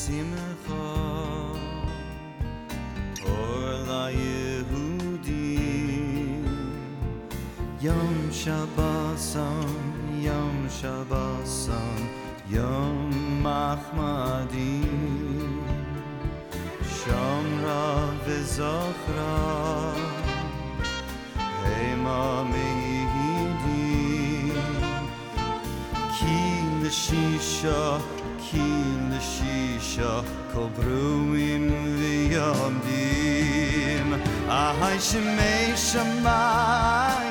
سمخ اور لا یہودی یم شبا سم شام را و را ایما the shisha, keen the shisha, kobruin the yamdim. Ahai shemei shemayim.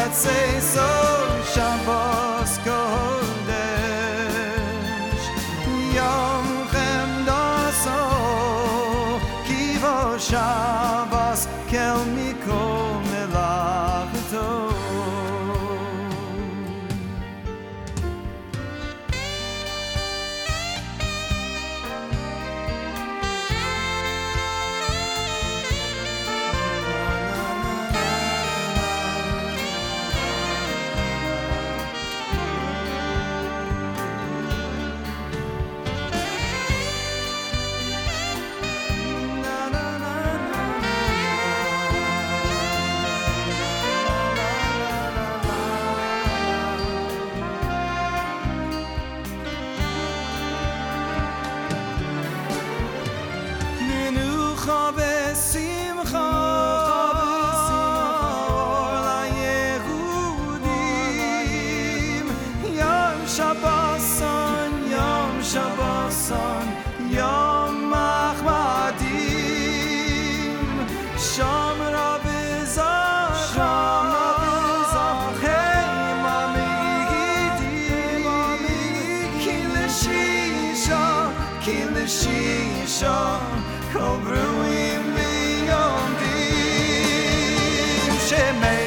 that say so, Jean Bosco.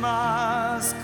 Christmas